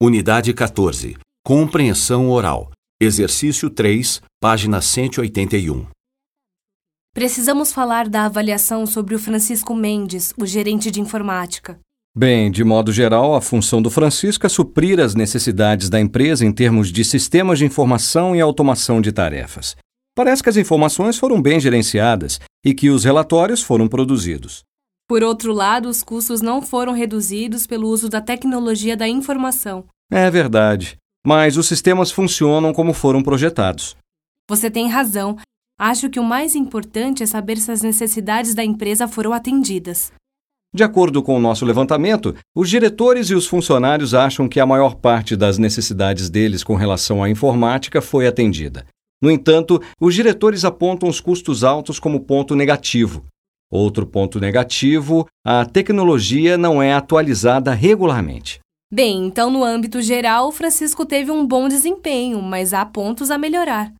Unidade 14. Compreensão oral. Exercício 3, página 181. Precisamos falar da avaliação sobre o Francisco Mendes, o gerente de informática. Bem, de modo geral, a função do Francisco é suprir as necessidades da empresa em termos de sistemas de informação e automação de tarefas. Parece que as informações foram bem gerenciadas e que os relatórios foram produzidos. Por outro lado, os custos não foram reduzidos pelo uso da tecnologia da informação. É verdade, mas os sistemas funcionam como foram projetados. Você tem razão. Acho que o mais importante é saber se as necessidades da empresa foram atendidas. De acordo com o nosso levantamento, os diretores e os funcionários acham que a maior parte das necessidades deles com relação à informática foi atendida. No entanto, os diretores apontam os custos altos como ponto negativo. Outro ponto negativo: a tecnologia não é atualizada regularmente. Bem, então no âmbito geral, Francisco teve um bom desempenho, mas há pontos a melhorar.